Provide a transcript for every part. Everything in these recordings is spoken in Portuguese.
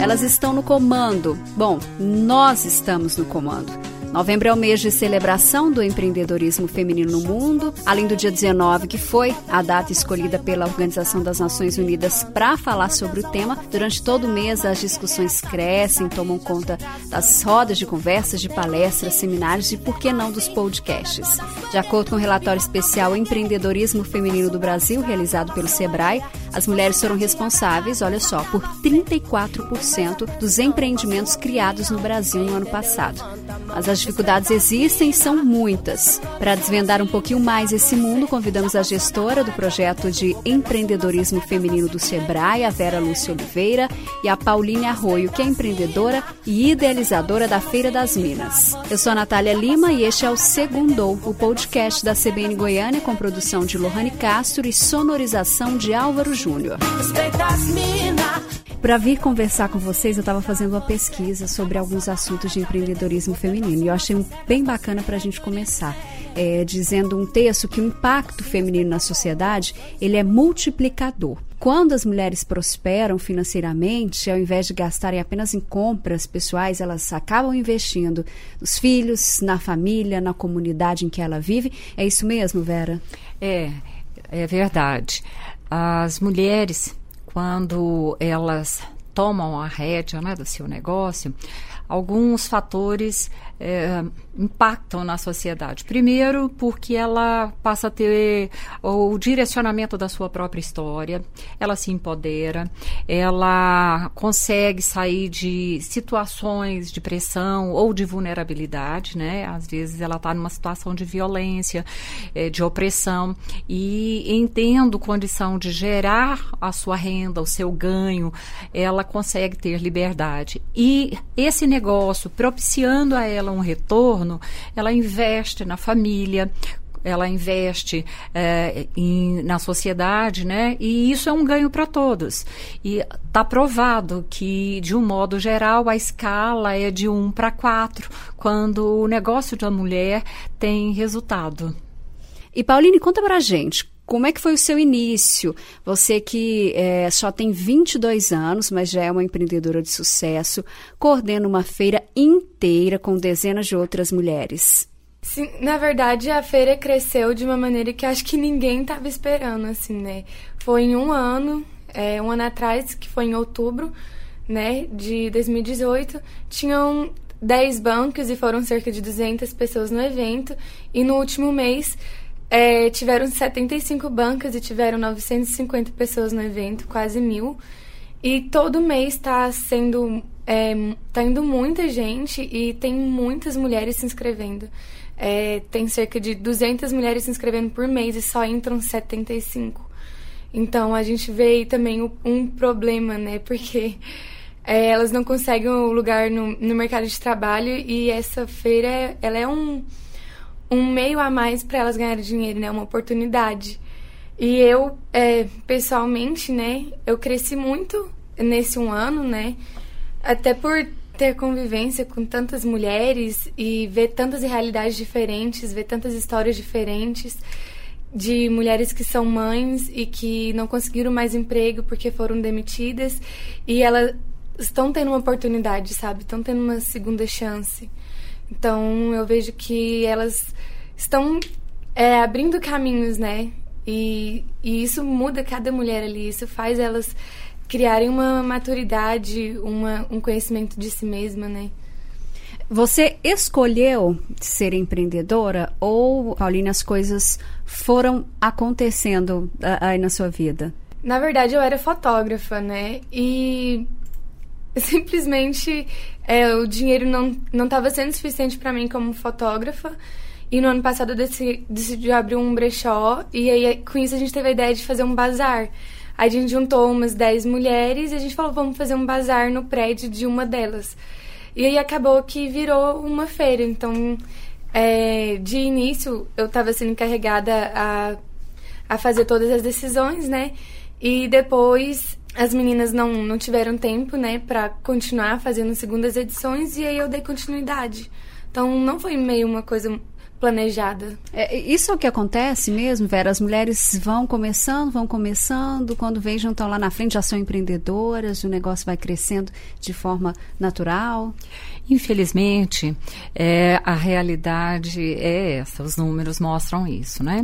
Elas estão no comando. Bom, nós estamos no comando. Novembro é o mês de celebração do empreendedorismo feminino no mundo, além do dia 19, que foi a data escolhida pela Organização das Nações Unidas para falar sobre o tema. Durante todo o mês, as discussões crescem, tomam conta das rodas de conversas, de palestras, seminários e, por que não, dos podcasts. De acordo com o relatório especial Empreendedorismo Feminino do Brasil, realizado pelo SEBRAE, as mulheres foram responsáveis, olha só, por 34% dos empreendimentos criados no Brasil no ano passado. Mas as dificuldades existem e são muitas. Para desvendar um pouquinho mais esse mundo, convidamos a gestora do projeto de empreendedorismo feminino do Sebrae, a Vera Lúcia Oliveira, e a Pauline Arroio, que é empreendedora e idealizadora da Feira das Minas. Eu sou a Natália Lima e este é o Segundou, o podcast da CBN Goiânia com produção de Lohane Castro e sonorização de Álvaro Júnior. Para vir conversar com vocês, eu estava fazendo uma pesquisa sobre alguns assuntos de empreendedorismo feminino e eu achei bem bacana para a gente começar. É, dizendo um texto que o impacto feminino na sociedade ele é multiplicador. Quando as mulheres prosperam financeiramente, ao invés de gastarem apenas em compras pessoais, elas acabam investindo nos filhos, na família, na comunidade em que ela vive. É isso mesmo, Vera? É, é verdade. As mulheres quando elas tomam a rédea né, do seu negócio, alguns fatores é, impactam na sociedade. Primeiro, porque ela passa a ter o direcionamento da sua própria história, ela se empodera, ela consegue sair de situações de pressão ou de vulnerabilidade, né? Às vezes ela está numa situação de violência, é, de opressão, e entendo condição de gerar a sua renda, o seu ganho, ela consegue ter liberdade. E esse negócio, propiciando a ela um retorno, ela investe na família, ela investe é, em, na sociedade, né? E isso é um ganho para todos. E está provado que, de um modo geral, a escala é de um para quatro, quando o negócio da mulher tem resultado. E Pauline, conta para a gente, como é que foi o seu início? Você que é, só tem 22 anos, mas já é uma empreendedora de sucesso, coordena uma feira inteira com dezenas de outras mulheres. Sim, na verdade a feira cresceu de uma maneira que acho que ninguém estava esperando, assim, né? Foi em um ano, é, um ano atrás, que foi em outubro, né, de 2018, tinham 10 bancos e foram cerca de 200 pessoas no evento. E no último mês é, tiveram 75 bancas e tiveram 950 pessoas no evento, quase mil. E todo mês está sendo. É, tá indo muita gente e tem muitas mulheres se inscrevendo. É, tem cerca de 200 mulheres se inscrevendo por mês e só entram 75. Então a gente vê também um problema, né? Porque é, elas não conseguem um lugar no, no mercado de trabalho e essa feira ela é um um meio a mais para elas ganharem dinheiro, né? Uma oportunidade. E eu, é, pessoalmente, né? Eu cresci muito nesse um ano, né? Até por ter convivência com tantas mulheres e ver tantas realidades diferentes, ver tantas histórias diferentes de mulheres que são mães e que não conseguiram mais emprego porque foram demitidas e elas estão tendo uma oportunidade, sabe? Estão tendo uma segunda chance. Então eu vejo que elas estão é, abrindo caminhos, né? E, e isso muda cada mulher ali, isso faz elas criarem uma maturidade, uma, um conhecimento de si mesma, né? Você escolheu ser empreendedora ou, Pauline, as coisas foram acontecendo aí na sua vida? Na verdade, eu era fotógrafa, né? E simplesmente é, o dinheiro não não estava sendo suficiente para mim como fotógrafa. E no ano passado eu decidi, decidi abrir um brechó e aí com isso a gente teve a ideia de fazer um bazar. Aí a gente juntou umas 10 mulheres e a gente falou, vamos fazer um bazar no prédio de uma delas. E aí acabou que virou uma feira. Então, é, de início, eu estava sendo encarregada a, a fazer todas as decisões, né? E depois as meninas não, não tiveram tempo, né, para continuar fazendo segundas edições e aí eu dei continuidade. Então não foi meio uma coisa planejada. É, isso é o que acontece mesmo, Vera? As mulheres vão começando, vão começando, quando vejam estão lá na frente, já são empreendedoras, o negócio vai crescendo de forma natural. Infelizmente, é, a realidade é essa, os números mostram isso, né?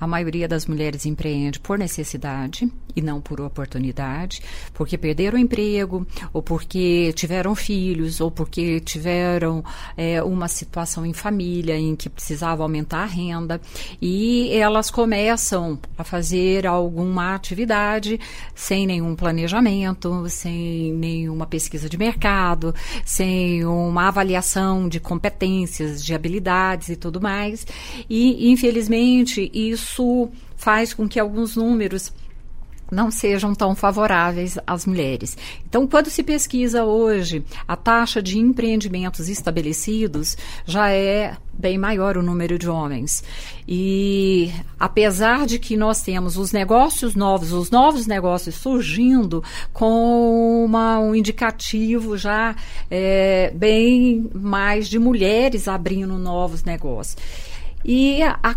A maioria das mulheres empreende por necessidade e não por oportunidade, porque perderam o emprego, ou porque tiveram filhos, ou porque tiveram é, uma situação em família em que precisava aumentar a renda, e elas começam a fazer alguma atividade sem nenhum planejamento, sem nenhuma pesquisa de mercado, sem um uma avaliação de competências, de habilidades e tudo mais. E, infelizmente, isso faz com que alguns números não sejam tão favoráveis às mulheres. Então, quando se pesquisa hoje, a taxa de empreendimentos estabelecidos já é bem maior o número de homens. E apesar de que nós temos os negócios novos, os novos negócios surgindo com uma, um indicativo já é, bem mais de mulheres abrindo novos negócios. E a, a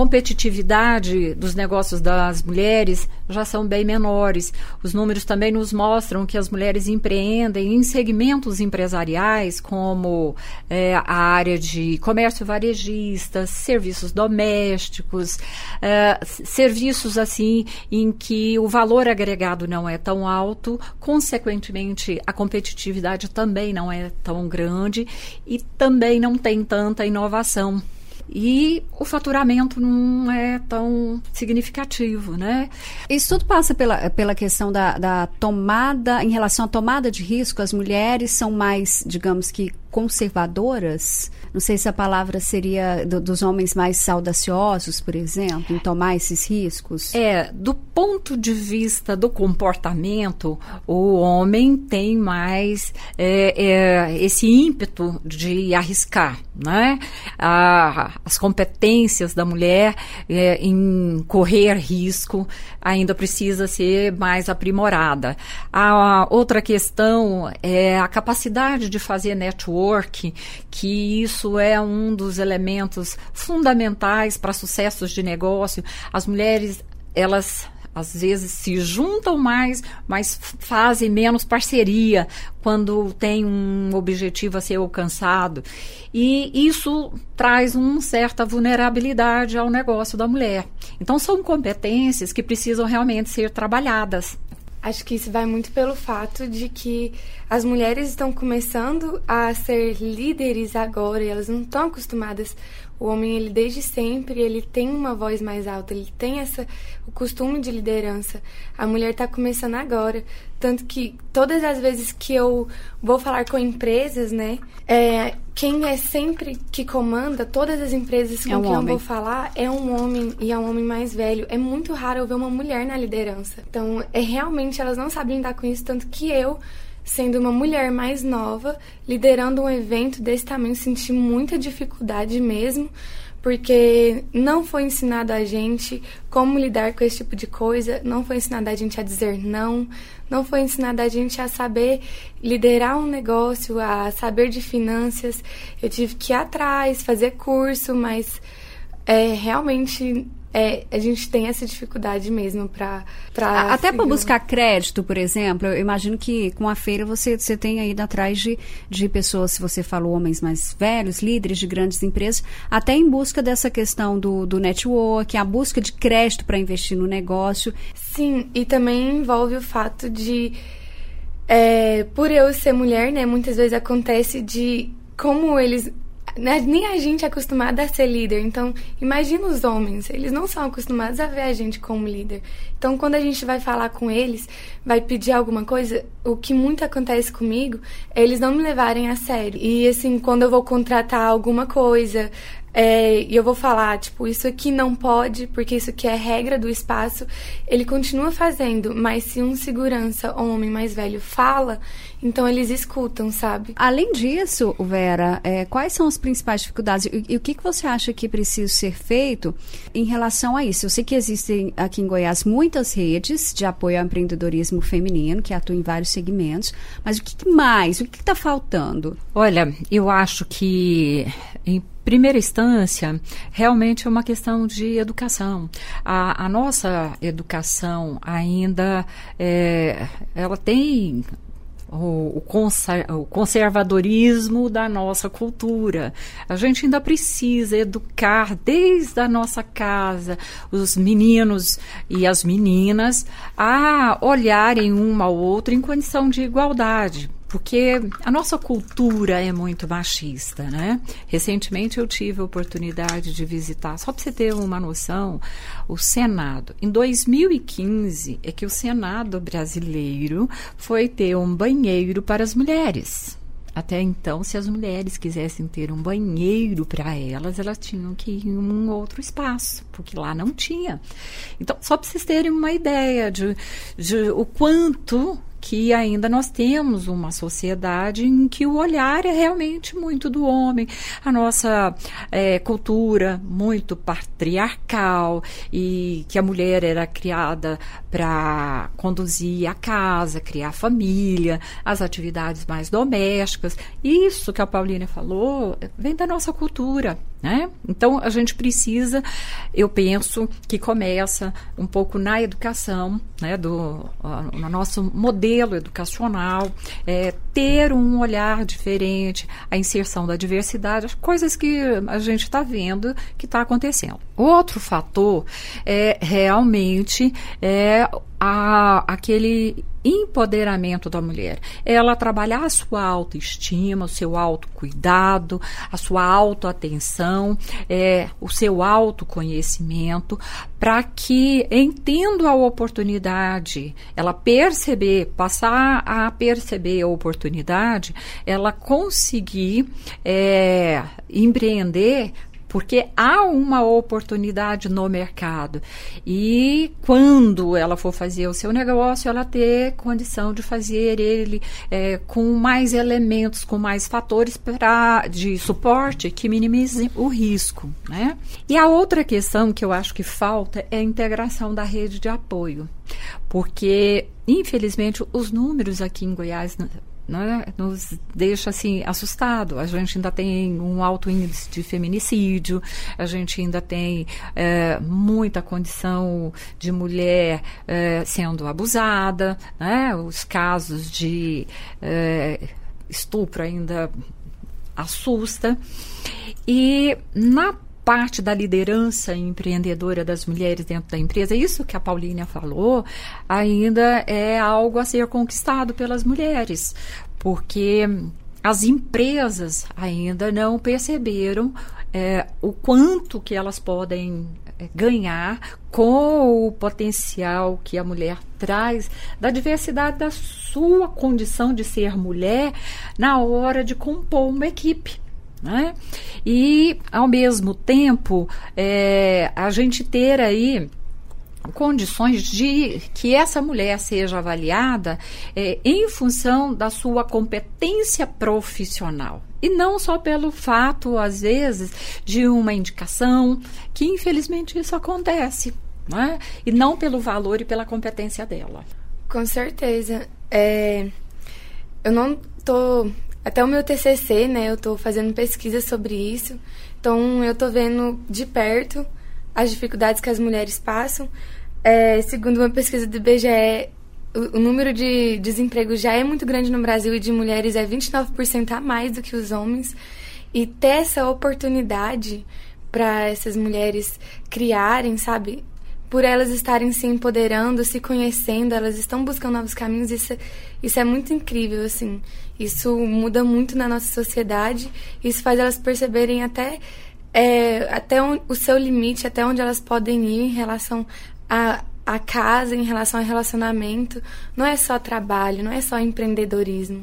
competitividade dos negócios das mulheres já são bem menores. Os números também nos mostram que as mulheres empreendem em segmentos empresariais, como é, a área de comércio varejista, serviços domésticos, é, serviços assim em que o valor agregado não é tão alto, consequentemente a competitividade também não é tão grande e também não tem tanta inovação e o faturamento não é tão significativo, né? Isso tudo passa pela, pela questão da, da tomada, em relação à tomada de risco, as mulheres são mais, digamos que, conservadoras não sei se a palavra seria do, dos homens mais audaciosos, por exemplo, em tomar esses riscos. É, do ponto de vista do comportamento, o homem tem mais é, é, esse ímpeto de arriscar, né? A, as competências da mulher é, em correr risco ainda precisa ser mais aprimorada. A outra questão é a capacidade de fazer network, que isso isso é um dos elementos fundamentais para sucessos de negócio. As mulheres, elas às vezes se juntam mais, mas fazem menos parceria quando tem um objetivo a ser alcançado. E isso traz uma certa vulnerabilidade ao negócio da mulher. Então, são competências que precisam realmente ser trabalhadas. Acho que isso vai muito pelo fato de que as mulheres estão começando a ser líderes agora e elas não estão acostumadas. O homem, ele desde sempre, ele tem uma voz mais alta, ele tem essa o costume de liderança. A mulher está começando agora, tanto que todas as vezes que eu vou falar com empresas, né, é, quem é sempre que comanda todas as empresas com é um quem homem. eu vou falar é um homem e é um homem mais velho. É muito raro eu ver uma mulher na liderança. Então, é realmente elas não sabem lidar com isso, tanto que eu sendo uma mulher mais nova, liderando um evento desse tamanho, senti muita dificuldade mesmo, porque não foi ensinado a gente como lidar com esse tipo de coisa, não foi ensinado a gente a dizer não, não foi ensinado a gente a saber liderar um negócio, a saber de finanças. Eu tive que ir atrás, fazer curso, mas é, realmente é, a gente tem essa dificuldade mesmo para até para buscar crédito por exemplo eu imagino que com a feira você você tem ido atrás de, de pessoas se você falou homens mais velhos líderes de grandes empresas até em busca dessa questão do, do network a busca de crédito para investir no negócio. Sim e também envolve o fato de é, por eu ser mulher né muitas vezes acontece de como eles nem a gente é acostumada a ser líder. Então, imagina os homens, eles não são acostumados a ver a gente como líder. Então, quando a gente vai falar com eles, vai pedir alguma coisa, o que muito acontece comigo é eles não me levarem a sério. E assim, quando eu vou contratar alguma coisa, é, e eu vou falar, tipo, isso aqui não pode, porque isso aqui é regra do espaço, ele continua fazendo, mas se um segurança ou um homem mais velho fala, então eles escutam, sabe? Além disso, Vera, é, quais são as principais dificuldades e, e, o que, que você acha que precisa ser feito em relação a isso? Eu sei que existem aqui em Goiás muitas redes de apoio ao empreendedorismo feminino, que atuam em vários segmentos, mas o que, que mais? O que está faltando? Olha, eu acho que em primeira instância, realmente é uma questão de educação. A, a nossa educação ainda é, ela tem o, conservadorismo da nossa cultura. A gente ainda precisa educar desde a nossa casa os meninos e as meninas a olharem uma ao outra em condição de igualdade porque a nossa cultura é muito machista, né? Recentemente eu tive a oportunidade de visitar, só para você ter uma noção, o Senado. Em 2015 é que o Senado brasileiro foi ter um banheiro para as mulheres. Até então, se as mulheres quisessem ter um banheiro para elas, elas tinham que ir em um outro espaço, porque lá não tinha. Então, só para vocês terem uma ideia de, de o quanto que ainda nós temos uma sociedade em que o olhar é realmente muito do homem, a nossa é, cultura muito patriarcal e que a mulher era criada para conduzir a casa, criar a família, as atividades mais domésticas. Isso que a Paulina falou vem da nossa cultura. Né? Então a gente precisa, eu penso que começa um pouco na educação, né, do no nosso modelo educacional, é, ter um olhar diferente, a inserção da diversidade, coisas que a gente está vendo que está acontecendo. Outro fator é realmente é a, aquele empoderamento da mulher. Ela trabalhar a sua autoestima, o seu autocuidado, a sua autoatenção, é, o seu autoconhecimento, para que, entendo a oportunidade, ela perceber, passar a perceber a oportunidade, ela conseguir é, empreender porque há uma oportunidade no mercado. E quando ela for fazer o seu negócio, ela ter condição de fazer ele é, com mais elementos, com mais fatores pra, de suporte que minimizem o risco. Né? E a outra questão que eu acho que falta é a integração da rede de apoio. Porque, infelizmente, os números aqui em Goiás né, nos deixa assim assustado. A gente ainda tem um alto índice de feminicídio, a gente ainda tem é, muita condição de mulher é, sendo abusada, né, os casos de é, estupro ainda assusta. E na parte da liderança empreendedora das mulheres dentro da empresa, isso que a Paulínia falou, ainda é algo a ser conquistado pelas mulheres, porque as empresas ainda não perceberam é, o quanto que elas podem é, ganhar com o potencial que a mulher traz da diversidade da sua condição de ser mulher na hora de compor uma equipe. Né? E, ao mesmo tempo, é, a gente ter aí condições de que essa mulher seja avaliada é, em função da sua competência profissional. E não só pelo fato, às vezes, de uma indicação, que infelizmente isso acontece, né? e não pelo valor e pela competência dela. Com certeza. É, eu não tô até o meu TCC, né, eu estou fazendo pesquisa sobre isso. Então, eu estou vendo de perto as dificuldades que as mulheres passam. É, segundo uma pesquisa do IBGE, o, o, número de desemprego já é muito grande no Brasil e de mulheres é 29% a mais do que os homens. E ter essa oportunidade para essas mulheres criarem, sabe? por elas estarem se empoderando, se conhecendo, elas estão buscando novos caminhos. Isso, isso é muito incrível, assim. Isso muda muito na nossa sociedade. Isso faz elas perceberem até, é, até um, o seu limite, até onde elas podem ir em relação a, a casa, em relação ao relacionamento. Não é só trabalho, não é só empreendedorismo.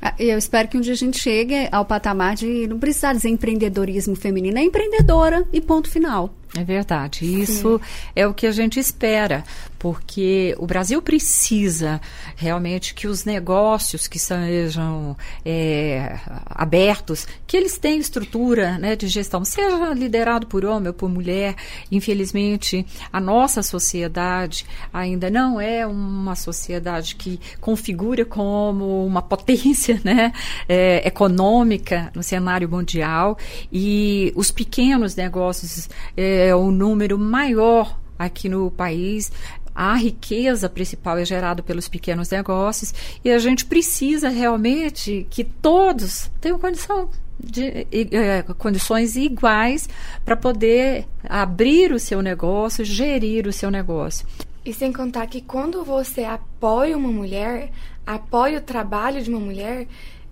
Ah, eu espero que um dia a gente chegue ao patamar de não precisar dizer empreendedorismo feminino, é empreendedora e ponto final. É verdade. Isso Sim. é o que a gente espera, porque o Brasil precisa realmente que os negócios que sejam é, abertos, que eles tenham estrutura né, de gestão, seja liderado por homem ou por mulher. Infelizmente, a nossa sociedade ainda não é uma sociedade que configura como uma potência né, é, econômica no cenário mundial e os pequenos negócios é o número maior aqui no país a riqueza principal é gerada pelos pequenos negócios e a gente precisa realmente que todos tenham condição de, é, condições iguais para poder abrir o seu negócio, gerir o seu negócio. E sem contar que quando você apoia uma mulher, apoia o trabalho de uma mulher,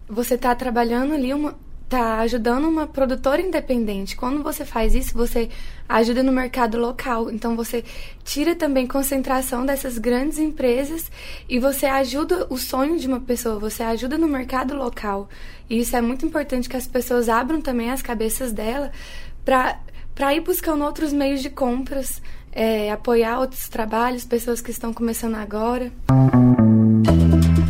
você está trabalhando ali uma, tá ajudando uma produtora independente. Quando você faz isso, você ajuda no mercado local. Então você tira também concentração dessas grandes empresas e você ajuda o sonho de uma pessoa, você ajuda no mercado local. E isso é muito importante que as pessoas abram também as cabeças dela para para ir buscando outros meios de compras, é, apoiar outros trabalhos, pessoas que estão começando agora.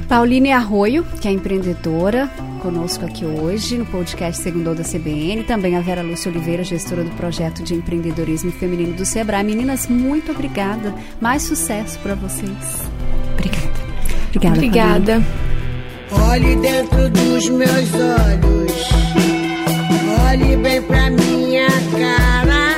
Pauline Arroio, que é empreendedora, conosco aqui hoje no podcast Segundou da CBN, também a Vera Lúcia Oliveira, gestora do projeto de empreendedorismo feminino do Sebrae. Meninas, muito obrigada. Mais sucesso para vocês. Obrigada. Obrigada. Obrigada. Olhe dentro dos meus olhos. Olhe bem pra minha cara.